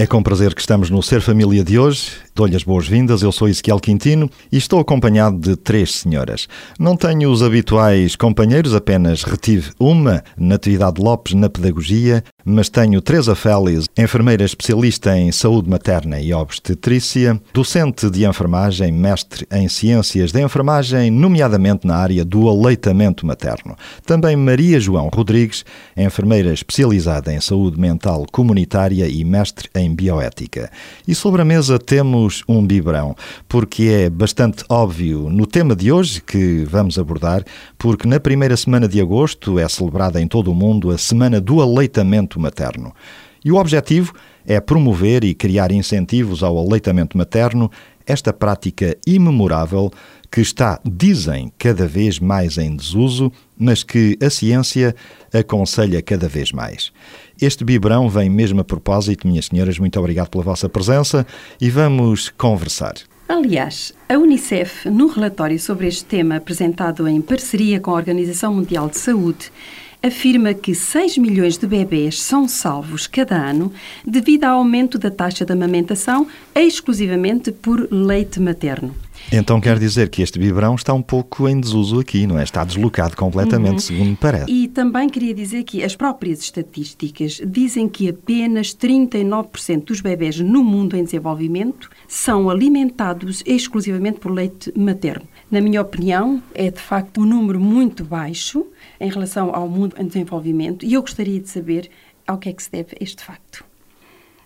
É com prazer que estamos no Ser Família de hoje. Dou-lhe as boas-vindas. Eu sou Ezequiel Quintino e estou acompanhado de três senhoras. Não tenho os habituais companheiros, apenas retive uma, Natividade Lopes, na Pedagogia, mas tenho Teresa Félix, enfermeira especialista em saúde materna e obstetrícia, docente de enfermagem, mestre em ciências da enfermagem, nomeadamente na área do aleitamento materno. Também Maria João Rodrigues, enfermeira especializada em saúde mental comunitária e mestre em bioética. E sobre a mesa temos um biberão, porque é bastante óbvio no tema de hoje que vamos abordar, porque na primeira semana de agosto é celebrada em todo o mundo a Semana do Aleitamento Materno. E o objetivo é promover e criar incentivos ao aleitamento materno, esta prática imemorável que está, dizem, cada vez mais em desuso, mas que a ciência aconselha cada vez mais. Este biberão vem mesmo a propósito, minhas senhoras, muito obrigado pela vossa presença e vamos conversar. Aliás, a Unicef, no relatório sobre este tema apresentado em parceria com a Organização Mundial de Saúde, afirma que 6 milhões de bebês são salvos cada ano devido ao aumento da taxa de amamentação exclusivamente por leite materno. Então quer dizer que este biberão está um pouco em desuso aqui, não é? Está deslocado completamente, uhum. segundo me parece. E também queria dizer que as próprias estatísticas dizem que apenas 39% dos bebés no mundo em desenvolvimento são alimentados exclusivamente por leite materno. Na minha opinião, é de facto um número muito baixo em relação ao mundo em desenvolvimento e eu gostaria de saber ao que é que se deve este facto.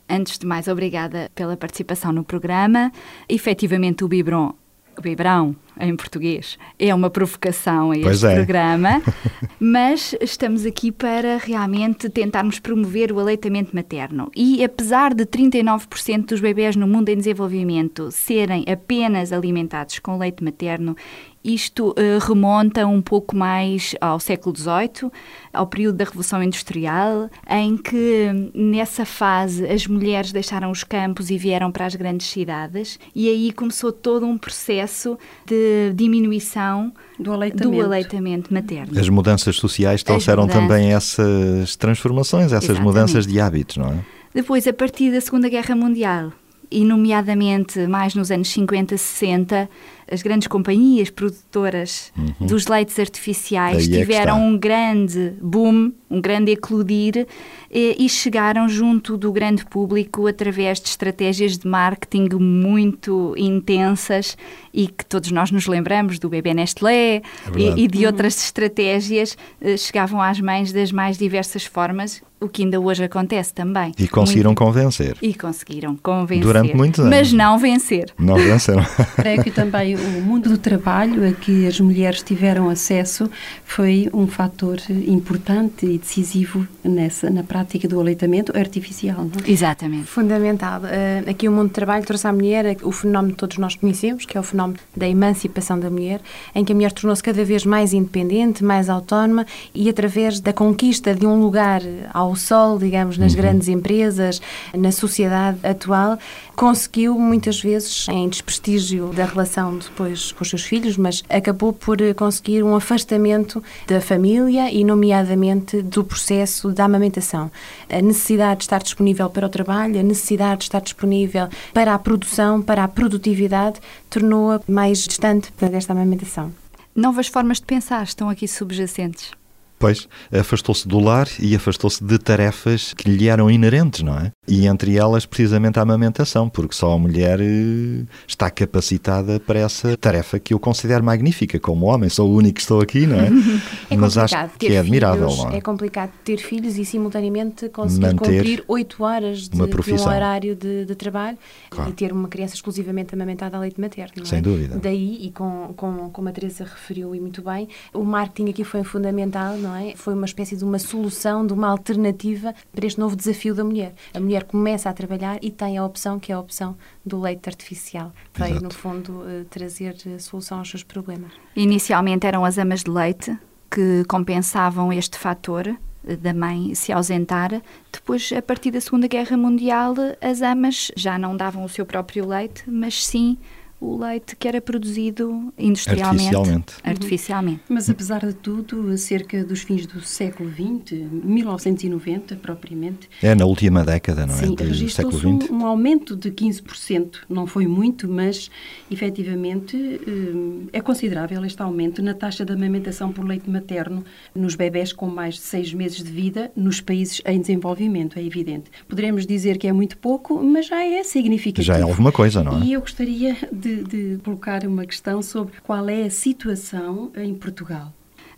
Antes de mais, obrigada pela participação no programa. Efetivamente, o biberon o biberão, em português, é uma provocação a este é. programa, mas estamos aqui para realmente tentarmos promover o aleitamento materno. E apesar de 39% dos bebés no mundo em desenvolvimento serem apenas alimentados com leite materno, isto uh, remonta um pouco mais ao século XVIII, ao período da Revolução Industrial, em que nessa fase as mulheres deixaram os campos e vieram para as grandes cidades, e aí começou todo um processo de diminuição do aleitamento, do aleitamento materno. As mudanças sociais trouxeram mudanças. também essas transformações, essas Exatamente. mudanças de hábitos, não é? Depois, a partir da Segunda Guerra Mundial, e nomeadamente mais nos anos 50, 60, as grandes companhias produtoras uhum. dos leites artificiais Aí é tiveram é um grande boom, um grande eclodir e, e, chegaram junto do grande público através de estratégias de marketing muito intensas e que todos nós nos lembramos do bebê Nestlé é e, e, de outras uhum. estratégias eh, chegavam às mães das mais diversas formas o que ainda hoje acontece também. E conseguiram muito. convencer. E conseguiram convencer. Durante muitos anos. Mas não vencer. Não venceram. Creio que também o mundo do trabalho a que as mulheres tiveram acesso foi um fator importante e decisivo nessa, na prática do aleitamento artificial. Não? É? Exatamente. Fundamental. Uh, aqui o mundo do trabalho trouxe à mulher o fenómeno que todos nós conhecemos, que é o fenómeno da emancipação da mulher, em que a mulher tornou-se cada vez mais independente, mais autónoma e através da conquista de um lugar ao ao sol, digamos, nas uhum. grandes empresas, na sociedade atual, conseguiu muitas vezes em desprestígio da relação depois com os seus filhos, mas acabou por conseguir um afastamento da família e, nomeadamente, do processo da amamentação. A necessidade de estar disponível para o trabalho, a necessidade de estar disponível para a produção, para a produtividade, tornou-a mais distante desta amamentação. Novas formas de pensar estão aqui subjacentes. Pois, afastou-se do lar e afastou-se de tarefas que lhe eram inerentes, não é? E entre elas, precisamente, a amamentação, porque só a mulher eh, está capacitada para essa tarefa que eu considero magnífica. Como homem, sou o único que estou aqui, não é? é Mas acho que é admirável, filhos, não é? É complicado ter filhos e, simultaneamente, conseguir Manter cumprir oito horas de, de, um horário de, de trabalho claro. e ter uma criança exclusivamente amamentada a leite materno. Sem é? dúvida. Daí, e com, com, como a Teresa referiu e muito bem, o marketing aqui foi fundamental, não não é? Foi uma espécie de uma solução, de uma alternativa para este novo desafio da mulher. A mulher começa a trabalhar e tem a opção que é a opção do leite artificial. Veio, no fundo, eh, trazer eh, solução aos seus problemas. Inicialmente eram as amas de leite que compensavam este fator eh, da mãe se ausentar. Depois, a partir da Segunda Guerra Mundial, as amas já não davam o seu próprio leite, mas sim o leite que era produzido industrialmente. Artificialmente. artificialmente. Mas apesar de tudo, cerca dos fins do século XX, 1990 propriamente. É na última década, não é? Sim, registrou-se um, um aumento de 15%. Não foi muito, mas efetivamente eh, é considerável este aumento na taxa de amamentação por leite materno nos bebés com mais de seis meses de vida nos países em desenvolvimento, é evidente. Poderemos dizer que é muito pouco, mas já é significativo. Já é alguma coisa, não é? E eu gostaria de de, colocar uma questão sobre qual é a situação em Portugal.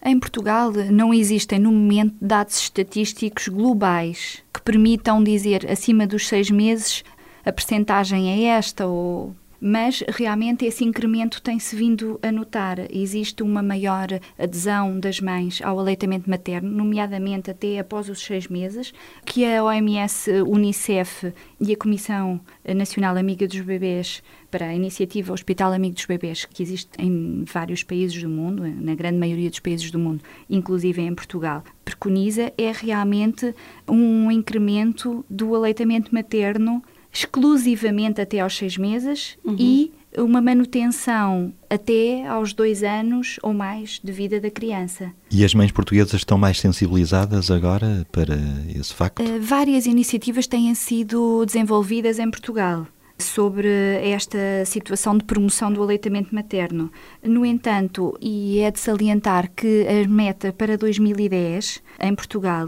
Em Portugal não existem, no momento, dados estatísticos globais que permitam dizer acima dos seis meses a percentagem é esta ou mas realmente esse incremento tem-se vindo a notar. Existe uma maior adesão das mães ao aleitamento materno, nomeadamente até após os seis meses, que a OMS, Unicef e a Comissão Nacional Amiga dos Bebês para a iniciativa Hospital Amigo dos Bebês, que existe em vários países do mundo, na grande maioria dos países do mundo, inclusive em Portugal, preconiza é realmente um incremento do aleitamento materno exclusivamente até aos seis meses uhum. e uma manutenção até aos dois anos ou mais de vida da criança. E as mães portuguesas estão mais sensibilizadas agora para esse facto? Uh, várias iniciativas têm sido desenvolvidas em Portugal sobre esta situação de promoção do aleitamento materno. No entanto, e é de salientar que a meta para 2010 em Portugal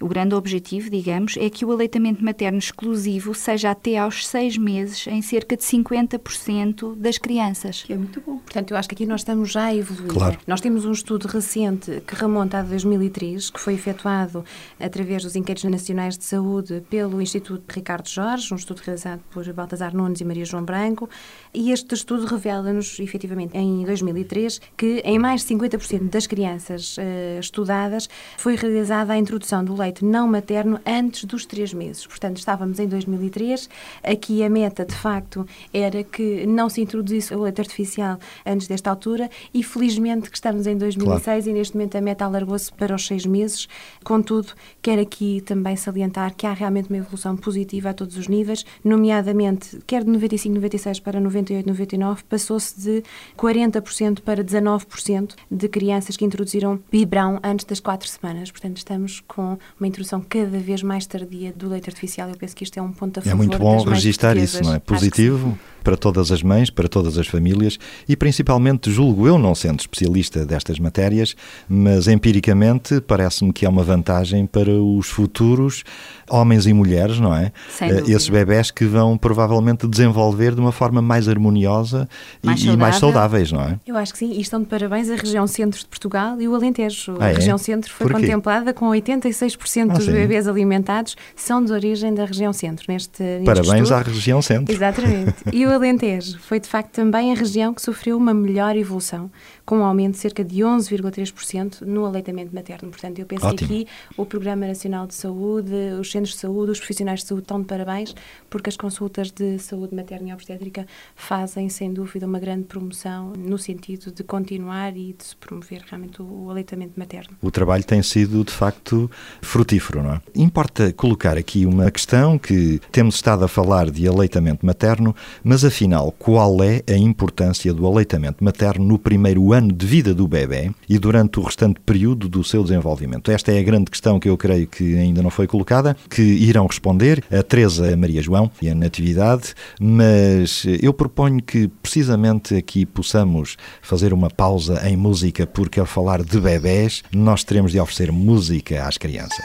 o grande objetivo, digamos, é que o aleitamento materno exclusivo seja até aos seis meses em cerca de 50% das crianças. Que é muito bom. Portanto, eu acho que aqui nós estamos já a evoluir. Claro. Nós temos um estudo recente que remonta a 2003, que foi efetuado através dos Inquéritos Nacionais de Saúde pelo Instituto Ricardo Jorge, um estudo realizado por Baltasar Nunes e Maria João Branco, e este estudo revela-nos, efetivamente, em 2003, que em mais de 50% das crianças uh, estudadas foi realizada a introdução do leite não materno antes dos três meses. Portanto, estávamos em 2003. Aqui a meta, de facto, era que não se introduzisse o leite artificial antes desta altura e felizmente que estamos em 2006 claro. e neste momento a meta alargou-se para os seis meses. Contudo, quero aqui também salientar que há realmente uma evolução positiva a todos os níveis, nomeadamente, quer de 95, 96 para 98, 99, passou-se de 40% para 19% de crianças que introduziram biberão antes das quatro semanas. Portanto, estamos com uma introdução cada vez mais tardia do leite artificial. Eu penso que isto é um ponto a favor É muito bom registar isso, não é? Positivo para todas as mães, para todas as famílias e principalmente, julgo eu, não sendo especialista destas matérias, mas empiricamente parece-me que é uma vantagem para os futuros homens e mulheres, não é? Sem eh, Esses bebés que vão provavelmente desenvolver de uma forma mais harmoniosa mais e, e, mais saudáveis, não é? Eu acho que sim, e estão de parabéns a região centro de Portugal e o Alentejo. Ah, a é? região centro foi contemplada com 86% ah, dos sim. bebés alimentados são de origem da região centro. Neste, neste parabéns estudo. à região centro. Exatamente. E o Alentejo foi de facto também a região que sofreu uma melhor evolução, com um aumento de cerca de 11,3% no aleitamento materno. Portanto, eu penso Ótimo. que aqui o Programa Nacional de Saúde, os centros de saúde, os profissionais de saúde estão de parabéns, porque as consultas de saúde materna e obstétrica fazem, sem dúvida, uma grande promoção no sentido de continuar e de se promover realmente o aleitamento materno. O trabalho tem sido, de facto, frutífero, não é? Importa colocar aqui uma questão que temos estado a falar de aleitamento materno, mas afinal, qual é a importância do aleitamento materno no primeiro ano de vida do bebê e durante o restante período do seu desenvolvimento? Esta é a grande questão que eu creio que ainda não foi colocada, que irão responder, a Teresa, Maria João e a Natividade, mas eu proponho que precisamente aqui possamos fazer uma pausa em música, porque ao falar de bebés, nós teremos de oferecer música às crianças.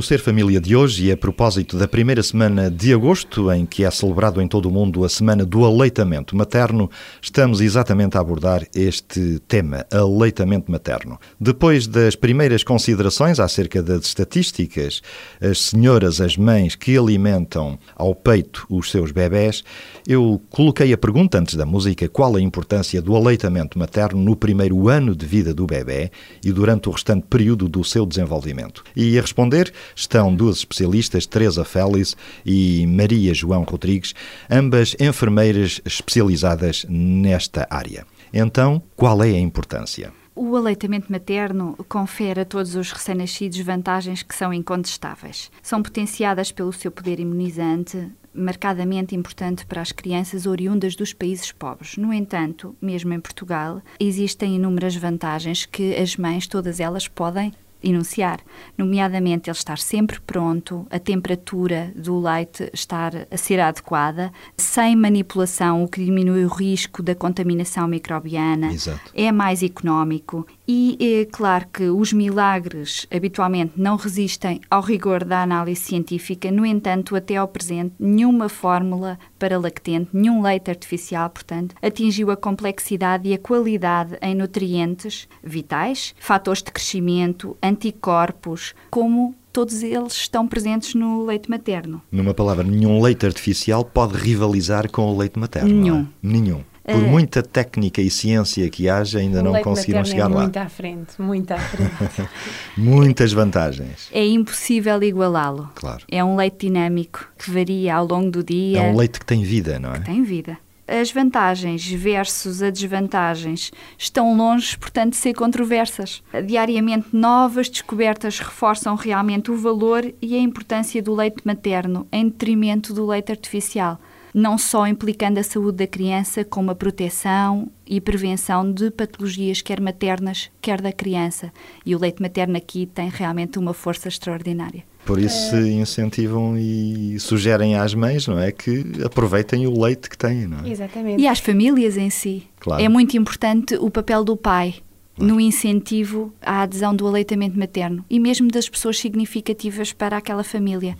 No Ser Família de hoje, e a propósito da primeira semana de agosto, em que é celebrado em todo o mundo a Semana do Aleitamento Materno, estamos exatamente a abordar este tema, aleitamento materno. Depois das primeiras considerações acerca das estatísticas, as senhoras, as mães que alimentam ao peito os seus bebés, eu coloquei a pergunta antes da música qual a importância do aleitamento materno no primeiro ano de vida do bebê e durante o restante período do seu desenvolvimento. E a responder estão duas especialistas, Teresa Félix e Maria João Rodrigues, ambas enfermeiras especializadas nesta área. Então, qual é a importância? O aleitamento materno confere a todos os recém-nascidos vantagens que são incontestáveis. São potenciadas pelo seu poder imunizante, marcadamente importante para as crianças oriundas dos países pobres. No entanto, mesmo em Portugal, existem inúmeras vantagens que as mães, todas elas, podem enunciar, nomeadamente ele estar sempre pronto, a temperatura do leite estar a ser adequada, sem manipulação, o que diminui o risco da contaminação microbiana, Exato. é mais económico e é claro que os milagres habitualmente não resistem ao rigor da análise científica, no entanto, até ao presente, nenhuma fórmula para lactente, nenhum leite artificial, portanto, atingiu a complexidade e a qualidade em nutrientes vitais, fatores de crescimento, anticorpos, como todos eles estão presentes no leite materno. Numa palavra, nenhum leite artificial pode rivalizar com o leite materno. Nenhum. É? Nenhum. Por é. muita técnica e ciência que haja, ainda não conseguiram chegar é lá. Muito à frente, muito à frente. Muitas vantagens. É impossível igualá-lo. Claro. É um leite dinâmico que varia ao longo do dia. É um leite que tem vida, não é? Que tem vida as vantagens versus as desvantagens estão longe, portanto, de ser controversas. Diariamente, novas descobertas reforçam realmente o valor e a importância do leite materno em detrimento do leite artificial, não só implicando a saúde da criança, como a proteção e prevenção de patologias, quer maternas, quer da criança. E o leite materno aqui tem realmente uma força extraordinária. Por isso se incentivam e sugerem às mães, não é, que aproveitem o leite que têm, não é? Exatamente. E às famílias em si. Claro. É muito importante o papel do pai no incentivo à adesão do aleitamento materno e mesmo das pessoas significativas para aquela família.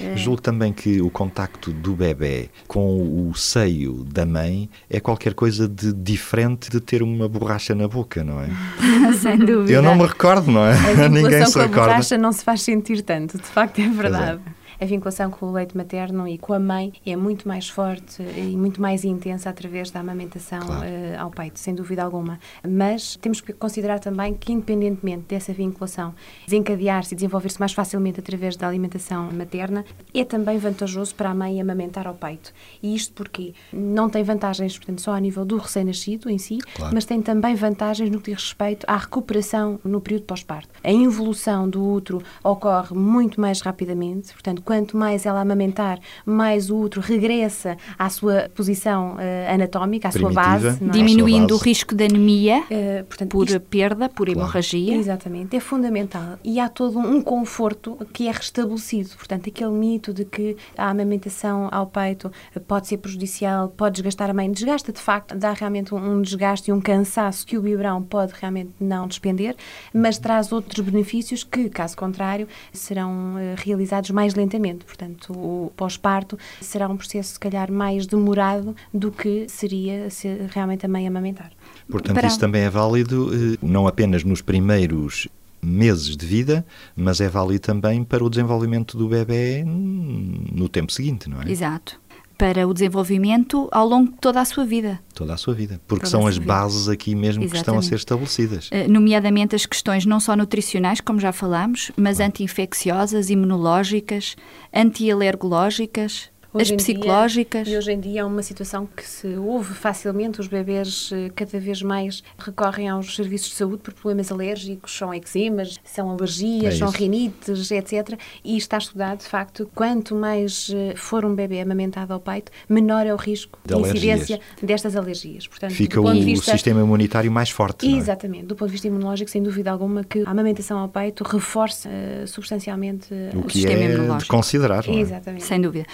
É. Julgo também que o contacto do bebê com o seio da mãe é qualquer coisa de diferente de ter uma borracha na boca, não é? Sem dúvida. Eu não me recordo, não é? A Ninguém se com a recorda. borracha não se faz sentir tanto, de facto é verdade a vinculação com o leite materno e com a mãe é muito mais forte e muito mais intensa através da amamentação claro. uh, ao peito, sem dúvida alguma. Mas temos que considerar também que, independentemente dessa vinculação desencadear-se e desenvolver-se mais facilmente através da alimentação materna, é também vantajoso para a mãe amamentar ao peito. E isto porque não tem vantagens, portanto, só a nível do recém-nascido em si, claro. mas tem também vantagens no que diz respeito à recuperação no período pós-parto. A involução do útero ocorre muito mais rapidamente, portanto, quanto mais ela amamentar, mais o útero regressa à sua posição uh, anatómica, à Primitiva, sua base. É? Diminuindo o risco de anemia uh, portanto, por isto, perda, por claro. hemorragia. Exatamente, é fundamental. E há todo um conforto que é restabelecido. Portanto, aquele mito de que a amamentação ao peito pode ser prejudicial, pode desgastar a mãe, desgasta de facto, dá realmente um desgaste e um cansaço que o biberão pode realmente não despender, mas traz outros benefícios que, caso contrário, serão uh, realizados mais lentamente Portanto, o pós-parto será um processo, se calhar, mais demorado do que seria se realmente a mãe amamentar. Portanto, Para... isso também é válido eh, não apenas nos primeiros meses de vida, mas é válido também para o desenvolvimento do bebê no tempo seguinte, não é? Exato para o desenvolvimento ao longo de toda a sua vida. Toda a sua vida, porque toda são as vida. bases aqui mesmo Exatamente. que estão a ser estabelecidas. Uh, nomeadamente as questões não só nutricionais, como já falámos, mas anti-infecciosas, imunológicas, anti-alergológicas, Hoje as psicológicas. Dia, e hoje em dia é uma situação que se ouve facilmente. Os bebês eh, cada vez mais recorrem aos serviços de saúde por problemas alérgicos, são eczemas, são alergias, é são rinites, etc. E está estudado, de facto, quanto mais eh, for um bebê amamentado ao peito, menor é o risco de, de incidência destas alergias. Portanto, Fica o vista, sistema imunitário mais forte. É? Exatamente. É? Do ponto de vista imunológico, sem dúvida alguma, que a amamentação ao peito reforça uh, substancialmente o, que o sistema é imunológico. de considerar. É? Exatamente. Sem dúvida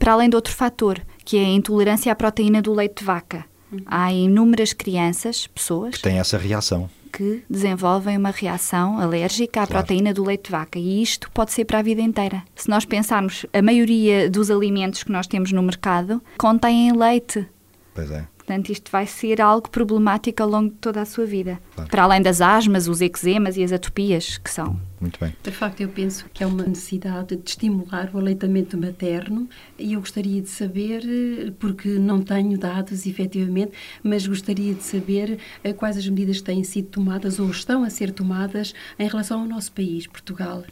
para além de outro fator, que é a intolerância à proteína do leite de vaca. Há inúmeras crianças, pessoas. Que têm essa reação. que desenvolvem uma reação alérgica à claro. proteína do leite de vaca e isto pode ser para a vida inteira. Se nós pensarmos, a maioria dos alimentos que nós temos no mercado contêm leite. Pois é. Portanto, isto vai ser algo problemático ao longo de toda a sua vida. Claro. Para além das asmas, os eczemas e as atopias, que são. Muito bem. De facto, eu penso que é uma necessidade de estimular o aleitamento materno e eu gostaria de saber, porque não tenho dados efetivamente, mas gostaria de saber eh, quais as medidas que têm sido tomadas ou estão a ser tomadas em relação ao nosso país, Portugal.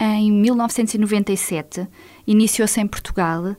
Em 1997, iniciou-se em Portugal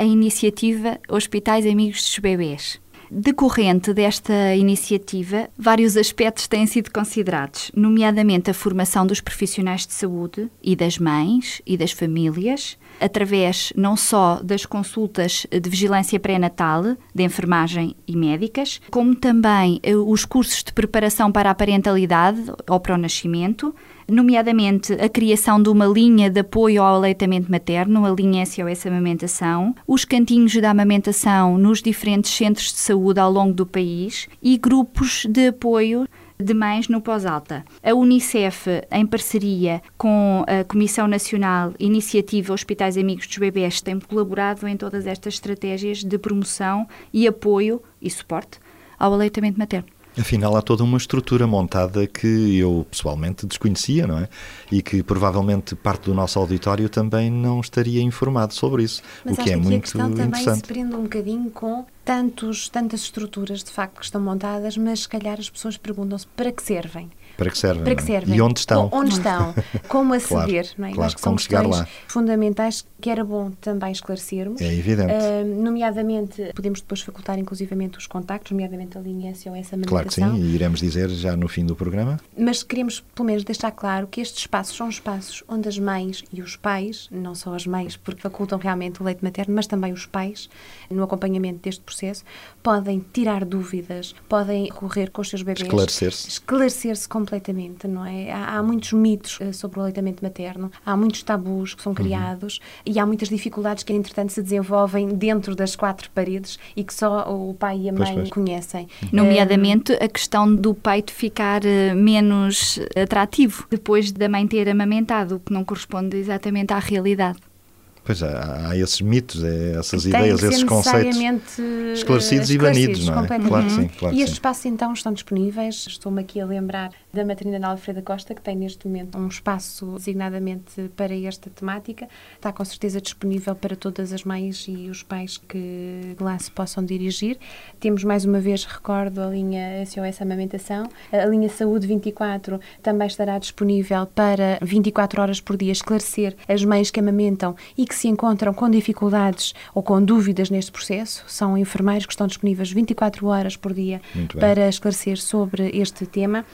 a iniciativa Hospitais Amigos dos Bebês. Decorrente desta iniciativa, vários aspectos têm sido considerados, nomeadamente a formação dos profissionais de saúde e das mães e das famílias, através não só das consultas de vigilância pré-natal, de enfermagem e médicas, como também eh, os cursos de preparação para a parentalidade ou para o nascimento, nomeadamente a criação de uma linha de apoio ao aleitamento materno, a linha SOS Amamentação, os cantinhos da amamentação nos diferentes centros de saúde ao longo do país e grupos de apoio de mães no pós-alta. A Unicef, em parceria com a Comissão Nacional Iniciativa Hospitais Amigos dos Bebés, tem colaborado em todas estas estratégias de promoção e apoio e suporte ao aleitamento materno. Afinal, há toda uma estrutura montada que eu pessoalmente desconhecia, não é? E que provavelmente parte do nosso auditório também não estaria informado sobre isso, Mas o que é muito a questão interessante. também se prende um bocadinho com tantos, tantas estruturas de facto que estão montadas, mas se calhar as pessoas perguntam-se para que servem. Para que servem? Para que é? servem? E onde estão? Onde estão? Como aceder? claro, não é? Claro, Acho que são chegar lá. fundamentais que era bom também esclarecermos. É evidente. Uh, nomeadamente, podemos depois facultar inclusivamente os contactos, nomeadamente a linha SOS Amamentação. Claro que sim, e iremos dizer já no fim do programa. Mas queremos, pelo menos, deixar claro que estes espaços são espaços onde as mães e os pais, não só as mães, porque facultam realmente o leite materno, mas também os pais, no acompanhamento deste processo, podem tirar dúvidas, podem correr com os seus bebês. Esclarecer-se. Esclarecer-se completamente, não é? Há, há muitos mitos uh, sobre o aleitamento materno, há muitos tabus que são uhum. criados uhum. e há muitas dificuldades que, entretanto, se desenvolvem dentro das quatro paredes e que só o pai e a mãe pois, pois. conhecem. Nomeadamente a questão do peito ficar uh, menos atrativo depois da mãe ter amamentado, o que não corresponde exatamente à realidade. Pois há, há esses mitos, é, essas ideias, esses conceitos esclarecidos, esclarecidos, e banidos, não é? Claro que sim. Claro e estes espaços então estão disponíveis. Estou-me aqui a lembrar da maternidade Alfreda Costa, que tem neste momento um espaço designadamente para esta temática. Está com certeza disponível para todas as mães e os pais que lá se possam dirigir. Temos mais uma vez, recordo, a linha SOS Amamentação. A linha Saúde 24 também estará disponível para 24 horas por dia esclarecer as mães que amamentam e que se encontram com dificuldades ou com dúvidas neste processo. São enfermeiros que estão disponíveis 24 horas por dia para esclarecer sobre este tema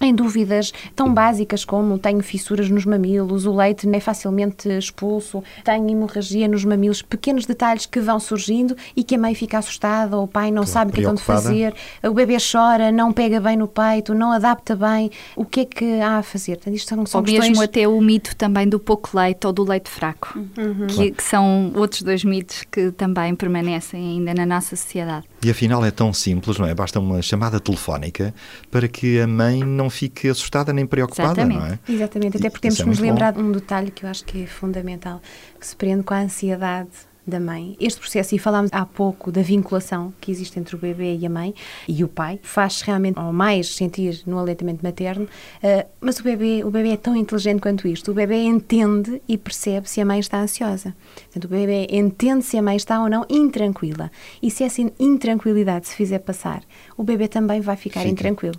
em dúvidas tão básicas como tenho fissuras nos mamilos, o leite não é facilmente expulso, tenho hemorragia nos mamilos, pequenos detalhes que vão surgindo e que a mãe fica assustada, ou o pai não sabe o que é de fazer, o bebê chora, não pega bem no peito, não adapta bem, o que é que há a fazer? Portanto, isto são, são ou questões... mesmo até o mito também do pouco leite ou do leite fraco, uhum. que, que são outros dois mitos que também permanecem ainda na nossa sociedade. E afinal é tão simples, não é? Basta uma chamada telefónica para que a mãe não fique assustada nem preocupada, Exatamente. não é? Exatamente, até porque temos é que nos lembrar de um detalhe que eu acho que é fundamental, que se prende com a ansiedade da mãe. Este processo, e falámos há pouco da vinculação que existe entre o bebê e a mãe e o pai, faz realmente ou mais sentir no aleitamento materno, uh, mas o bebê, o bebê é tão inteligente quanto isto. O bebê entende e percebe se a mãe está ansiosa. Portanto, o bebê entende se a mãe está ou não intranquila. E se essa intranquilidade se fizer passar, o bebê também vai ficar Fica. intranquilo.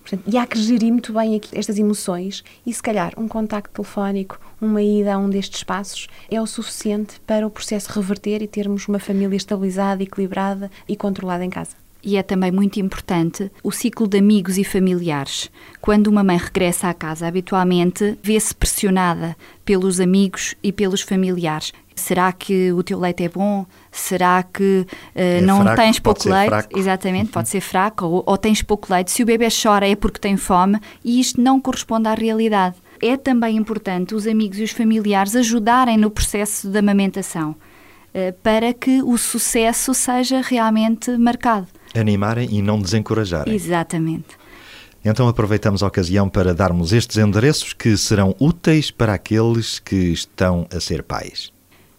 Portanto, e há que gerir muito bem aqui estas emoções e, se calhar, um contacto telefónico, uma ida a um destes espaços é o suficiente para o processo reverter e termos uma família estabilizada, equilibrada e controlada em casa. E é também muito importante o ciclo de amigos e familiares. Quando uma mãe regressa à casa, habitualmente vê-se pressionada pelos amigos e pelos familiares. Será que o teu leite é bom? Será que uh, é não fraco, tens pouco leite? Fraco. Exatamente, pode ser fraco ou, ou tens pouco leite. Se o bebê chora é porque tem fome e isto não corresponde à realidade. É também importante os amigos e os familiares ajudarem no processo de amamentação uh, para que o sucesso seja realmente marcado. Animarem e não desencorajarem. Exatamente. Então aproveitamos a ocasião para darmos estes endereços que serão úteis para aqueles que estão a ser pais.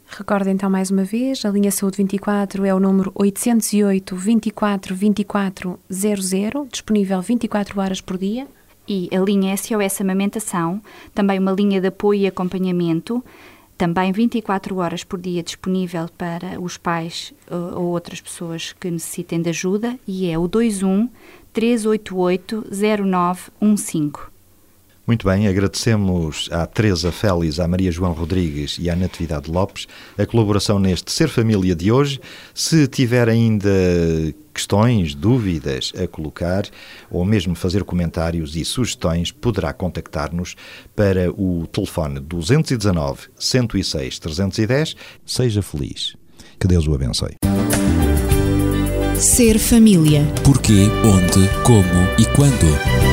Recordo então mais uma vez, a linha Saúde 24 é o número 808 24 24 00, disponível 24 horas por dia. E a linha SOS Amamentação, também uma linha de apoio e acompanhamento, também 24 horas por dia disponível para os pais ou outras pessoas que necessitem de ajuda, e é o 21 388 0915. Muito bem, agradecemos à Teresa Félix, à Maria João Rodrigues e à Natividade Lopes a colaboração neste Ser Família de hoje. Se tiver ainda questões, dúvidas a colocar ou mesmo fazer comentários e sugestões, poderá contactar-nos para o telefone 219 106 310. Seja feliz. Que Deus o abençoe. Ser família. Porquê, onde, como e quando.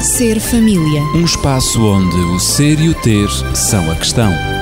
Ser família. Um espaço onde o ser e o ter são a questão.